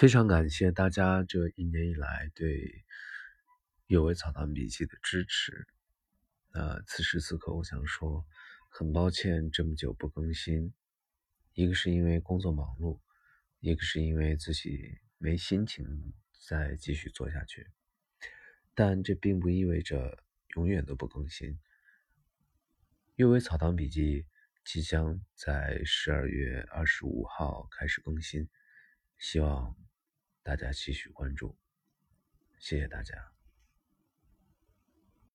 非常感谢大家这一年以来对《有为草堂笔记》的支持。那此时此刻，我想说，很抱歉这么久不更新，一个是因为工作忙碌，一个是因为自己没心情再继续做下去。但这并不意味着永远都不更新。《阅微草堂笔记》即将在十二月二十五号开始更新。希望大家继续关注，谢谢大家。